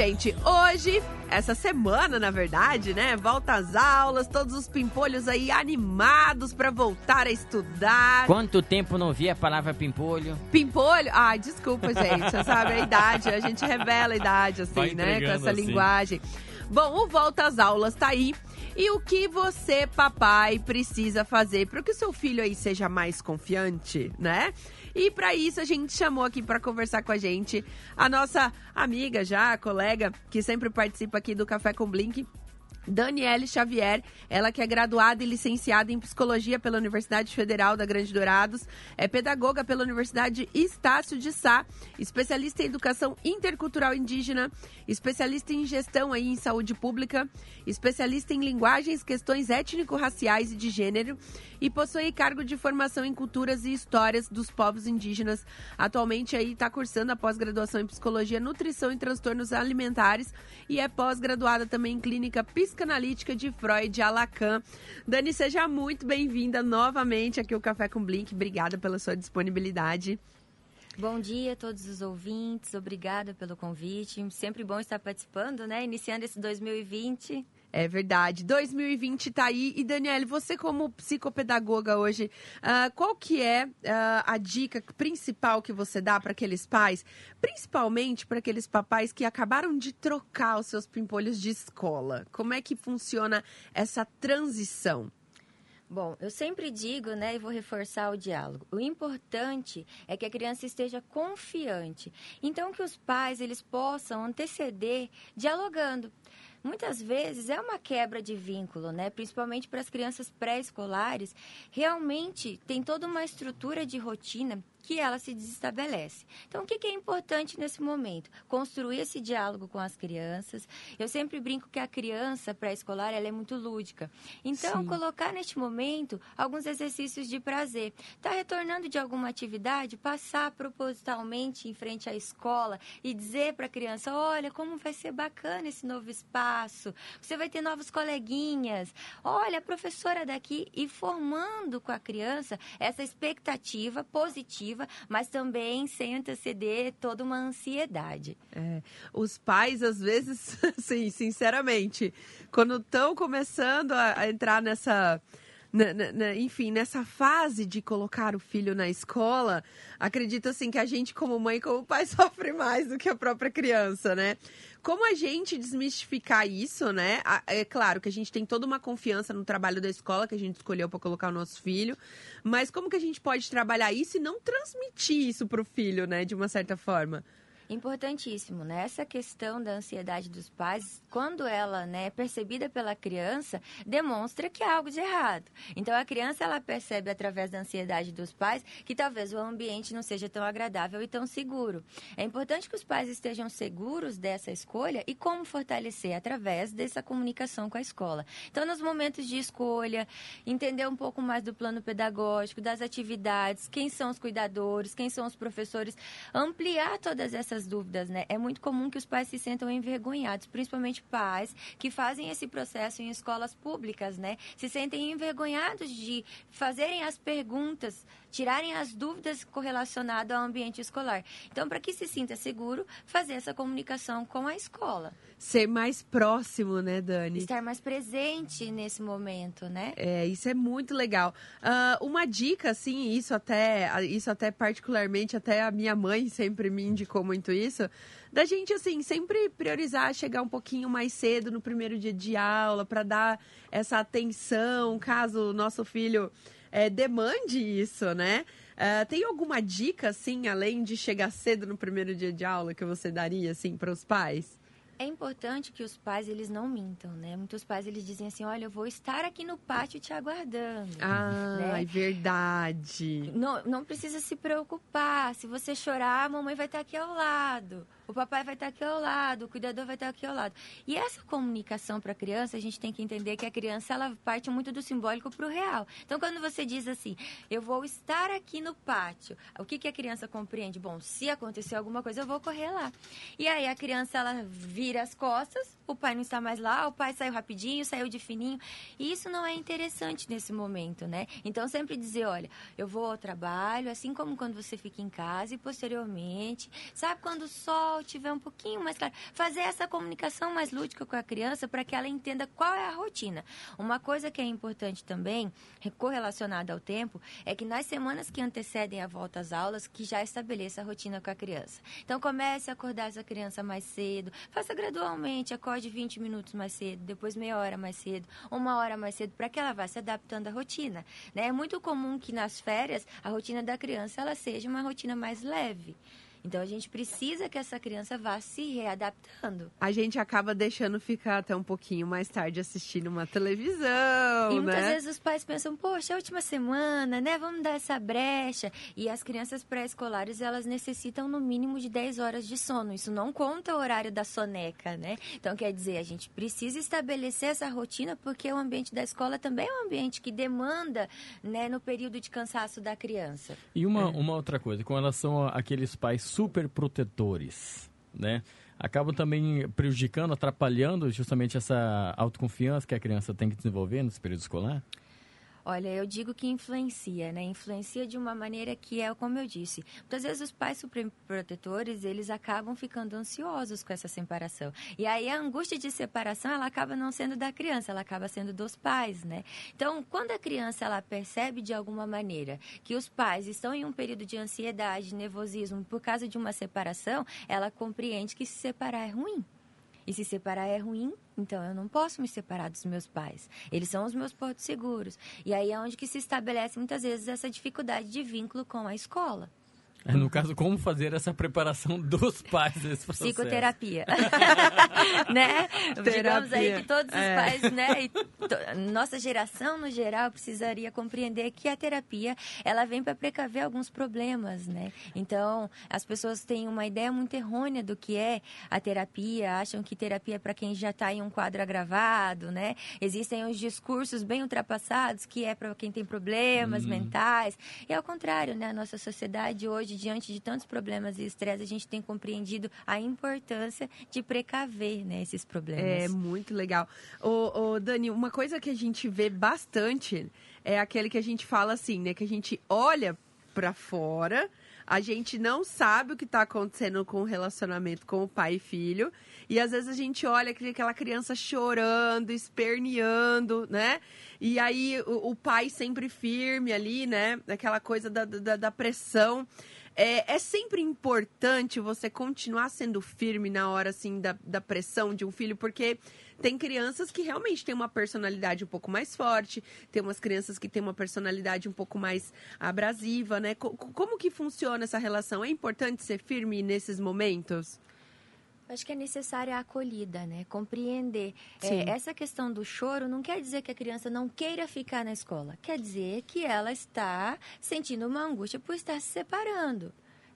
gente, hoje, essa semana, na verdade, né? Volta às aulas, todos os pimpolhos aí animados para voltar a estudar. Quanto tempo não vi a palavra pimpolho? Pimpolho? Ai, desculpa, gente. Você sabe a idade, a gente revela a idade, assim, né? Com essa assim. linguagem. Bom, o Volta às Aulas tá aí. E o que você, papai, precisa fazer para que o seu filho aí seja mais confiante, né? E para isso a gente chamou aqui para conversar com a gente a nossa amiga já, colega, que sempre participa aqui do Café com Blink, Daniele Xavier, ela que é graduada e licenciada em psicologia pela Universidade Federal da Grande Dourados, é pedagoga pela Universidade Estácio de Sá, especialista em educação intercultural indígena, especialista em gestão aí em saúde pública, especialista em linguagens, questões étnico-raciais e de gênero. E possui cargo de formação em culturas e histórias dos povos indígenas. Atualmente aí está cursando a pós-graduação em psicologia, nutrição e transtornos alimentares. E é pós-graduada também em clínica psicanalítica de Freud Alacan. Dani, seja muito bem-vinda novamente aqui ao Café com Blink. Obrigada pela sua disponibilidade. Bom dia a todos os ouvintes, obrigada pelo convite. Sempre bom estar participando, né? Iniciando esse 2020. É verdade. 2020 tá aí. E, Daniele, você como psicopedagoga hoje, uh, qual que é uh, a dica principal que você dá para aqueles pais, principalmente para aqueles papais que acabaram de trocar os seus pimpolhos de escola? Como é que funciona essa transição? Bom, eu sempre digo, né, e vou reforçar o diálogo. O importante é que a criança esteja confiante. Então, que os pais eles possam anteceder dialogando muitas vezes é uma quebra de vínculo, né? Principalmente para as crianças pré-escolares, realmente tem toda uma estrutura de rotina que ela se desestabelece. Então, o que, é importante nesse momento? Construir esse diálogo com as crianças. Eu sempre brinco que a criança pré-escolar ela é muito lúdica. Então, Sim. colocar neste momento alguns exercícios de prazer. Está retornando de alguma atividade? Passar propositalmente em frente à escola e dizer para a criança: olha, como vai ser bacana esse novo espaço. Você vai ter novos coleguinhas. Olha, a professora daqui. E formando com a criança essa expectativa positiva mas também sem anteceder toda uma ansiedade. É, os pais, às vezes, sim, sinceramente, quando estão começando a, a entrar nessa na, na, enfim, nessa fase de colocar o filho na escola, acredito assim que a gente, como mãe e como pai, sofre mais do que a própria criança, né? Como a gente desmistificar isso, né? É claro que a gente tem toda uma confiança no trabalho da escola que a gente escolheu para colocar o nosso filho, mas como que a gente pode trabalhar isso e não transmitir isso para o filho, né? De uma certa forma. Importantíssimo, né? Essa questão da ansiedade dos pais, quando ela né, é percebida pela criança, demonstra que há algo de errado. Então, a criança, ela percebe através da ansiedade dos pais que talvez o ambiente não seja tão agradável e tão seguro. É importante que os pais estejam seguros dessa escolha e como fortalecer através dessa comunicação com a escola. Então, nos momentos de escolha, entender um pouco mais do plano pedagógico, das atividades, quem são os cuidadores, quem são os professores, ampliar todas essas dúvidas, né? É muito comum que os pais se sentam envergonhados, principalmente pais que fazem esse processo em escolas públicas, né? Se sentem envergonhados de fazerem as perguntas, tirarem as dúvidas correlacionadas ao ambiente escolar. Então, para que se sinta seguro, fazer essa comunicação com a escola. Ser mais próximo, né, Dani? Estar mais presente nesse momento, né? É, isso é muito legal. Uh, uma dica, assim, isso até, isso até particularmente, até a minha mãe sempre me indicou muito muito isso, da gente, assim, sempre priorizar chegar um pouquinho mais cedo no primeiro dia de aula, para dar essa atenção, caso o nosso filho é, demande isso, né? Uh, tem alguma dica, assim, além de chegar cedo no primeiro dia de aula, que você daria, assim, para os pais? É importante que os pais eles não mintam, né? Muitos pais eles dizem assim, olha, eu vou estar aqui no pátio te aguardando. Ah, né? é verdade. Não, não precisa se preocupar. Se você chorar, a mamãe vai estar aqui ao lado o papai vai estar aqui ao lado, o cuidador vai estar aqui ao lado. E essa comunicação para a criança, a gente tem que entender que a criança ela parte muito do simbólico para o real. Então, quando você diz assim, eu vou estar aqui no pátio, o que, que a criança compreende? Bom, se acontecer alguma coisa, eu vou correr lá. E aí a criança ela vira vira as costas, o pai não está mais lá, o pai saiu rapidinho, saiu de fininho. E isso não é interessante nesse momento, né? Então, sempre dizer, olha, eu vou ao trabalho, assim como quando você fica em casa e posteriormente, sabe, quando o sol tiver um pouquinho mais claro, fazer essa comunicação mais lúdica com a criança para que ela entenda qual é a rotina. Uma coisa que é importante também, correlacionada ao tempo, é que nas semanas que antecedem a volta às aulas, que já estabeleça a rotina com a criança. Então, comece a acordar essa criança mais cedo, faça gradualmente, acorde 20 minutos mais cedo, depois meia hora mais cedo, uma hora mais cedo, para que ela vá se adaptando à rotina. Né? É muito comum que nas férias a rotina da criança ela seja uma rotina mais leve. Então a gente precisa que essa criança vá se readaptando. A gente acaba deixando ficar até um pouquinho mais tarde assistindo uma televisão, E né? muitas vezes os pais pensam, poxa, é a última semana, né? Vamos dar essa brecha. E as crianças pré-escolares, elas necessitam no mínimo de 10 horas de sono. Isso não conta o horário da soneca, né? Então, quer dizer, a gente precisa estabelecer essa rotina porque o ambiente da escola também é um ambiente que demanda, né, no período de cansaço da criança. E uma, uma outra coisa, com relação àqueles pais super protetores, né? Acabam também prejudicando, atrapalhando justamente essa autoconfiança que a criança tem que desenvolver nesse período escolar? Olha, eu digo que influencia, né? Influencia de uma maneira que é como eu disse. Muitas vezes os pais superprotetores, eles acabam ficando ansiosos com essa separação. E aí a angústia de separação, ela acaba não sendo da criança, ela acaba sendo dos pais, né? Então, quando a criança ela percebe de alguma maneira que os pais estão em um período de ansiedade, nervosismo por causa de uma separação, ela compreende que se separar é ruim. E se separar é ruim, então eu não posso me separar dos meus pais. Eles são os meus portos seguros. E aí é onde que se estabelece muitas vezes essa dificuldade de vínculo com a escola. É, No caso, como fazer essa preparação dos pais nesse processo? Psicoterapia. né? Digamos aí que todos os É. pais, né? e to- nossa geração, no geral, precisaria compreender que a terapia, ela vem para precaver alguns problemas, né? Então, as pessoas têm uma ideia muito errônea do que é a terapia, acham que terapia é para quem já está em um quadro agravado, né? Existem os discursos bem ultrapassados que é para quem tem problemas mentais. E ao contrário, né? A nossa sociedade hoje, diante de tantos problemas e estresse, a gente tem compreendido a importância de precaver né, esses problemas. É muito legal. Ô, ô, Dani, uma coisa que a gente vê bastante é aquele que a gente fala assim, né? Que a gente olha pra fora, a gente não sabe o que tá acontecendo com o relacionamento com o pai e filho. E às vezes a gente olha aquela criança chorando, esperneando, né? E aí o, o pai sempre firme ali, né? Aquela coisa da, da, da pressão. É, é sempre importante você continuar sendo firme na hora, assim, da, da pressão de um filho, porque tem crianças que realmente têm uma personalidade um pouco mais forte, tem umas crianças que têm uma personalidade um pouco mais abrasiva, né? Co- como que funciona essa relação? É importante ser firme nesses momentos? Acho que é necessária a acolhida, né? Compreender. É, essa questão do choro não quer dizer que a criança não queira ficar na escola. Quer dizer que ela está sentindo uma angústia por estar se separando.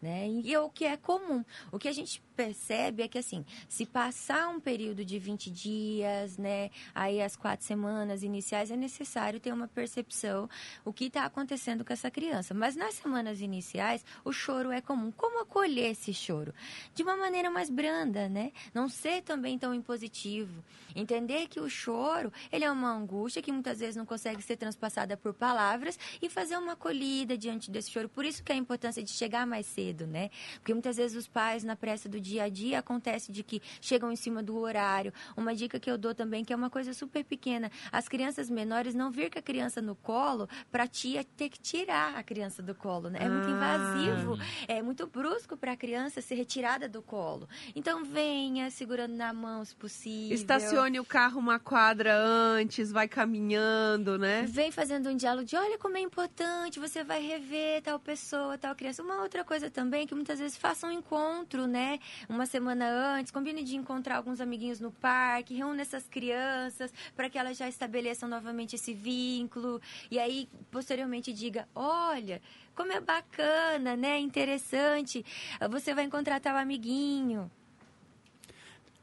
Né? E é o que é comum. O que a gente percebe é que, assim, se passar um período de 20 dias, né, aí as quatro semanas iniciais, é necessário ter uma percepção o que está acontecendo com essa criança. Mas nas semanas iniciais, o choro é comum. Como acolher esse choro? De uma maneira mais branda, né? Não ser também tão impositivo. Entender que o choro, ele é uma angústia que muitas vezes não consegue ser transpassada por palavras e fazer uma acolhida diante desse choro. Por isso que a importância de chegar mais cedo, né? Porque muitas vezes os pais, na pressa do dia a dia, acontece de que chegam em cima do horário. Uma dica que eu dou também, que é uma coisa super pequena, as crianças menores não vir com a criança no colo pra tia ter que tirar a criança do colo, né? É muito Ah. invasivo, é muito brusco para a criança ser retirada do colo. Então venha segurando na mão, se possível. Estacione o carro uma quadra antes, vai caminhando, né? Vem fazendo um diálogo de olha como é importante, você vai rever tal pessoa, tal criança. Uma outra coisa também, que muitas vezes faça um encontro, né? Uma semana antes, combine de encontrar alguns amiguinhos no parque, reúna essas crianças para que elas já estabeleçam novamente esse vínculo. E aí, posteriormente, diga, olha, como é bacana, né? Interessante. Você vai encontrar tal amiguinho.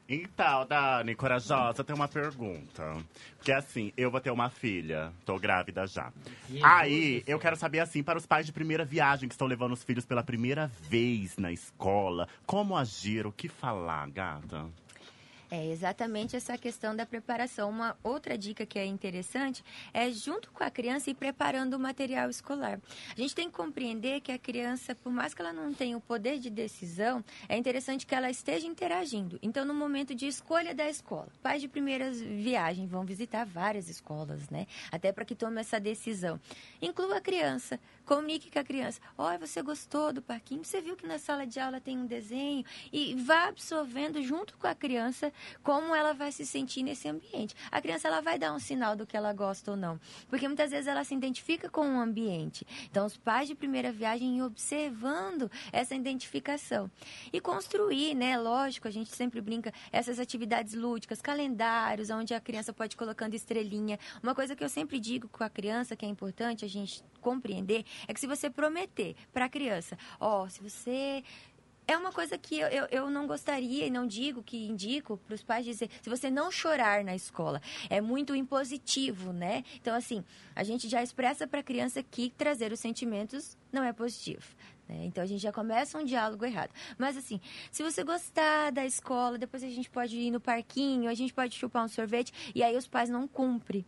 Então, Dani, corajosa, tem uma pergunta. Porque assim, eu vou ter uma filha, tô grávida já. Aí, eu quero saber assim, para os pais de primeira viagem que estão levando os filhos pela primeira vez na escola, como agir, o que falar, gata? É exatamente essa questão da preparação. Uma outra dica que é interessante é, junto com a criança, ir preparando o material escolar. A gente tem que compreender que a criança, por mais que ela não tenha o poder de decisão, é interessante que ela esteja interagindo. Então, no momento de escolha da escola, pais de primeiras viagens vão visitar várias escolas, né? Até para que tome essa decisão. Inclua a criança, comunique com a criança. Olha, você gostou do parquinho? Você viu que na sala de aula tem um desenho? E vá absorvendo junto com a criança como ela vai se sentir nesse ambiente. A criança ela vai dar um sinal do que ela gosta ou não, porque muitas vezes ela se identifica com o ambiente. Então, os pais de primeira viagem observando essa identificação e construir, né? Lógico, a gente sempre brinca essas atividades lúdicas, calendários, onde a criança pode ir colocando estrelinha. Uma coisa que eu sempre digo com a criança que é importante a gente compreender é que se você prometer para a criança, ó, oh, se você é uma coisa que eu, eu, eu, não gostaria e não digo que indico para os pais dizer se você não chorar na escola é muito impositivo né? Então assim a gente já expressa para a criança que trazer os sentimentos não é positivo né? então a gente já começa um diálogo errado. Mas assim se você gostar da escola depois a gente pode ir no parquinho a gente pode chupar um sorvete e aí os pais não cumprem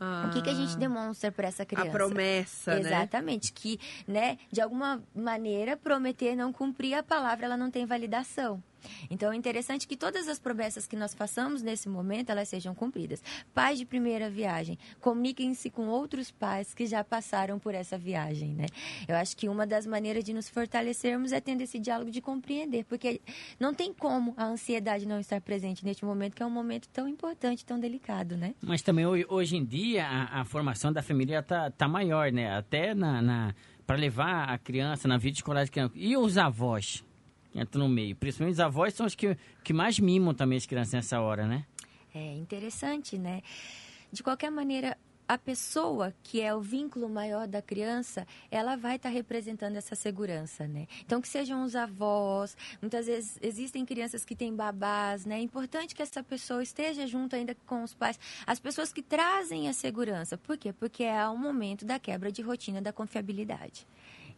ah, o que, que a gente ah. demonstra para essa criança? A promessa, Exatamente, né? Exatamente, que, né, de alguma maneira, prometer não cumprir a palavra, ela não tem validação. Então é interessante que todas as promessas que nós façamos nesse momento, elas sejam cumpridas. Pais de primeira viagem, comuniquem-se com outros pais que já passaram por essa viagem, né? Eu acho que uma das maneiras de nos fortalecermos é tendo esse diálogo de compreender, porque não tem como a ansiedade não estar presente neste momento, que é um momento tão importante, tão delicado, né? Mas também hoje em dia a, a formação da família tá, tá maior, né? Até na, na para levar a criança na vida escolar de criança. E os avós? Entra no meio. Principalmente os avós são os que, que mais mimam também as crianças nessa hora, né? É interessante, né? De qualquer maneira, a pessoa que é o vínculo maior da criança, ela vai estar tá representando essa segurança, né? Então, que sejam os avós, muitas vezes existem crianças que têm babás, né? É importante que essa pessoa esteja junto ainda com os pais, as pessoas que trazem a segurança. Por quê? Porque é o momento da quebra de rotina, da confiabilidade.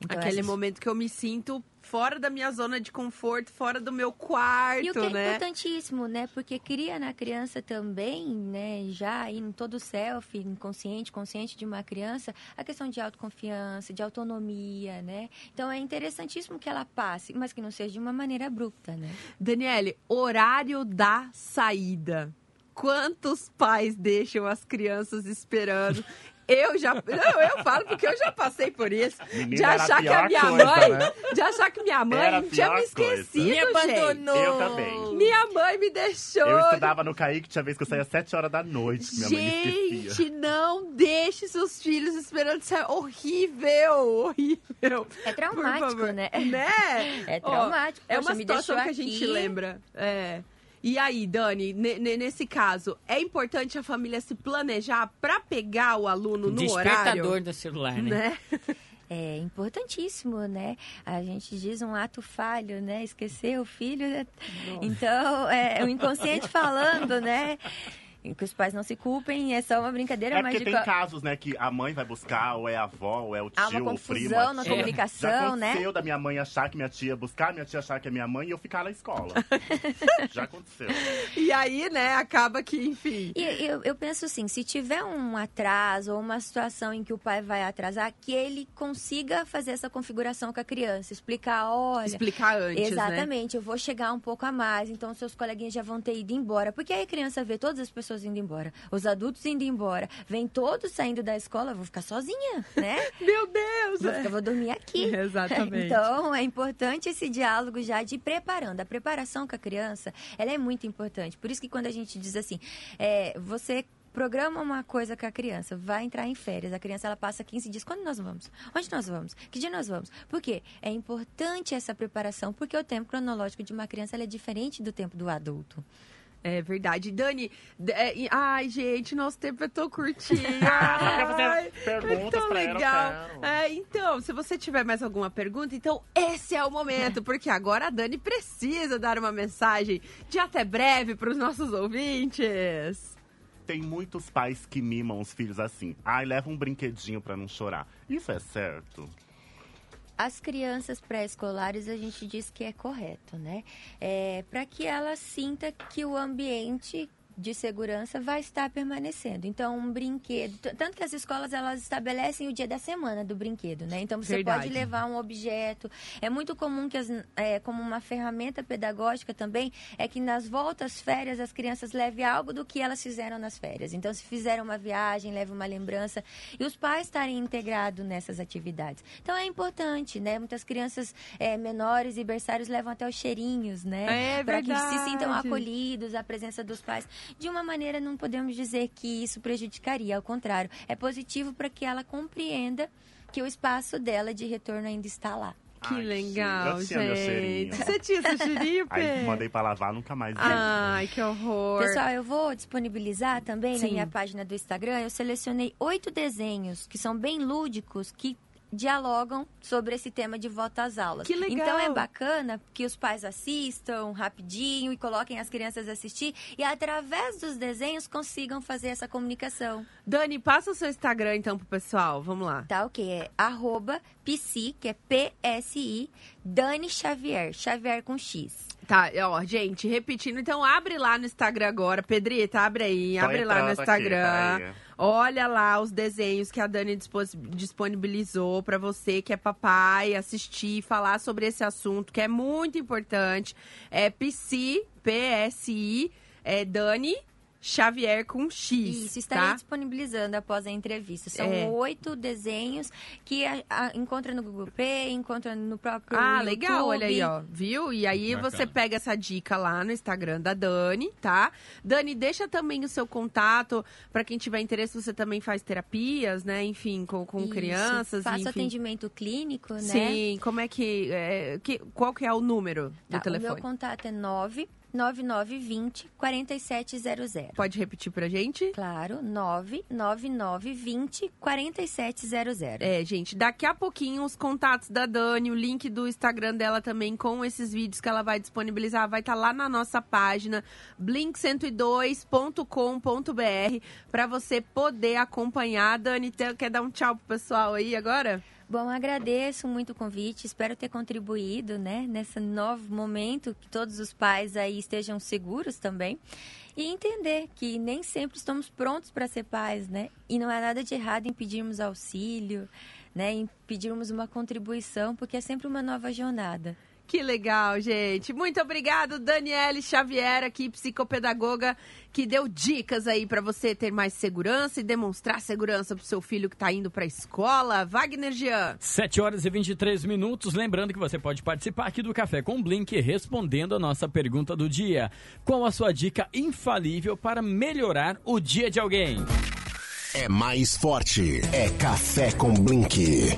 Então, Aquele essas... momento que eu me sinto fora da minha zona de conforto, fora do meu quarto, e o que é né? importantíssimo, né? Porque cria na criança também, né? Já em todo o self, inconsciente, consciente de uma criança, a questão de autoconfiança, de autonomia, né? Então é interessantíssimo que ela passe, mas que não seja de uma maneira abrupta, né? Daniele, horário da saída. Quantos pais deixam as crianças esperando? Eu já. Não, eu falo porque eu já passei por isso. Menina, de achar que a minha coisa, mãe. Né? De achar que minha mãe tinha me esquecido. Me abandonou. Eu também. Minha mãe me deixou. Eu estudava no Kaique, tinha vez que eu saía às 7 horas da noite. Minha Gente, mãe me esquecia. não deixe seus filhos esperando. Isso é horrível. Horrível. É traumático, né? Né? É traumático. É Poxa, uma situação que a gente lembra. É. E aí, Dani, nesse caso, é importante a família se planejar para pegar o aluno no Despertador horário? Despertador do celular, né? né? É importantíssimo, né? A gente diz um ato falho, né? Esquecer o filho. Né? Então, é o inconsciente falando, né? Que os pais não se culpem, é só uma brincadeira, é mas porque de... tem casos, né, que a mãe vai buscar, ou é a avó, ou é o tio, Há uma ou o primo. confusão na tia. comunicação, Já né? aconteceu da minha mãe achar que minha tia buscar, minha tia achar que é minha mãe e eu ficar na escola. Já aconteceu. E aí, né, acaba que, enfim. E eu, eu penso assim, se tiver um atraso ou uma situação em que o pai vai atrasar, que ele consiga fazer essa configuração com a criança, explicar, olha... Explicar antes, né? Exatamente, né? eu vou chegar um pouco a mais, então seus coleguinhas já vão ter ido embora. Porque aí a criança vê todas as pessoas indo embora os adultos indo embora, vem todos saindo da escola, vou ficar sozinha, né? Meu Deus! Vou, ficar, vou dormir aqui. Exatamente. Então, é importante esse diálogo já de preparando. A preparação com a criança, ela é muito importante. Por isso que quando a gente diz assim, é, você programa uma coisa com a criança, vai entrar em férias, a criança ela passa 15 dias, quando nós vamos? Onde nós vamos? Que dia nós vamos? Por quê? É importante essa preparação, porque o tempo cronológico de uma criança é diferente do tempo do adulto. É verdade. Dani, é, ai, gente, nosso tempo é tão curtinho. ai, é tão legal. É, então, se você tiver mais alguma pergunta, então esse é o momento, porque agora a Dani precisa dar uma mensagem de até breve para os nossos ouvintes. Tem muitos pais que mimam os filhos assim. Ai, leva um brinquedinho para não chorar. Isso é certo? As crianças pré-escolares a gente diz que é correto, né? É, para que ela sinta que o ambiente de segurança vai estar permanecendo. Então, um brinquedo, tanto que as escolas elas estabelecem o dia da semana do brinquedo, né? Então você Verdade. pode levar um objeto. É muito comum que as, é, como uma ferramenta pedagógica também é que nas voltas férias as crianças levem algo do que elas fizeram nas férias. Então, se fizeram uma viagem, leve uma lembrança e os pais estarem integrados nessas atividades. Então é importante, né? Muitas crianças é, menores e berçários levam até os cheirinhos, né? É Para que se sintam acolhidos, a presença dos pais. De uma maneira, não podemos dizer que isso prejudicaria, ao contrário, é positivo para que ela compreenda que o espaço dela de retorno ainda está lá. Que Ai, legal, eu gente. Você tinha seu cheirinho, Aí mandei pra lavar, nunca mais. Ai, que horror. Pessoal, eu vou disponibilizar também Sim. na minha página do Instagram. Eu selecionei oito desenhos que são bem lúdicos, que dialogam sobre esse tema de volta às aulas. Que legal. Então é bacana que os pais assistam rapidinho e coloquem as crianças a assistir e através dos desenhos consigam fazer essa comunicação. Dani, passa o seu Instagram então pro pessoal. Vamos lá. Tá ok? É arroba psi, que é P-S-I, Dani Xavier, Xavier com X. Tá, ó, gente, repetindo. Então, abre lá no Instagram agora. Pedrita, abre aí. Tô abre lá no aqui, Instagram. peraí. Olha lá os desenhos que a Dani disponibilizou pra você que é papai assistir, falar sobre esse assunto que é muito importante. É PSI, P-S-I, é Dani Xavier com X. Isso, estarei tá? disponibilizando após a entrevista. São É. oito desenhos que a, a- encontra no Google Play, encontra no próprio Ah, YouTube. legal, olha aí, ó. Viu? E aí Bacana. você pega essa dica lá no Instagram da Dani, tá? Dani, deixa também o seu contato pra quem tiver interesse. Você também faz terapias, né? Enfim, com, com Isso, crianças. Faço enfim. atendimento clínico, né? Sim, como é que, é, que. Qual que é o número do Tá, o telefone? meu contato é 99920 4700. Pode repetir pra gente? Claro, 99920 4700. É, gente, daqui a pouquinho os contatos da Dani, o link do Instagram dela também com esses vídeos que ela vai disponibilizar, vai estar lá na nossa página blink102.com.br para você poder acompanhar. Dani, quer dar um tchau pro pessoal aí agora? Bom, agradeço muito o convite, espero ter contribuído, né, nesse novo momento, que todos os pais aí estejam seguros também. E entender que nem sempre estamos prontos para ser pais, né? E não há nada de errado em pedirmos auxílio, né, em pedirmos uma contribuição, porque é sempre uma nova jornada. Que legal, gente. Muito obrigado, Daniele Xavier, aqui, psicopedagoga, que deu dicas aí para você ter mais segurança e demonstrar segurança pro seu filho que tá indo pra escola. Wagner Jean. 7 horas e 23 minutos. Lembrando que você pode participar aqui do Café com Blink respondendo a nossa pergunta do dia. Qual a sua dica infalível para melhorar o dia de alguém? É mais forte. É Café com Blink.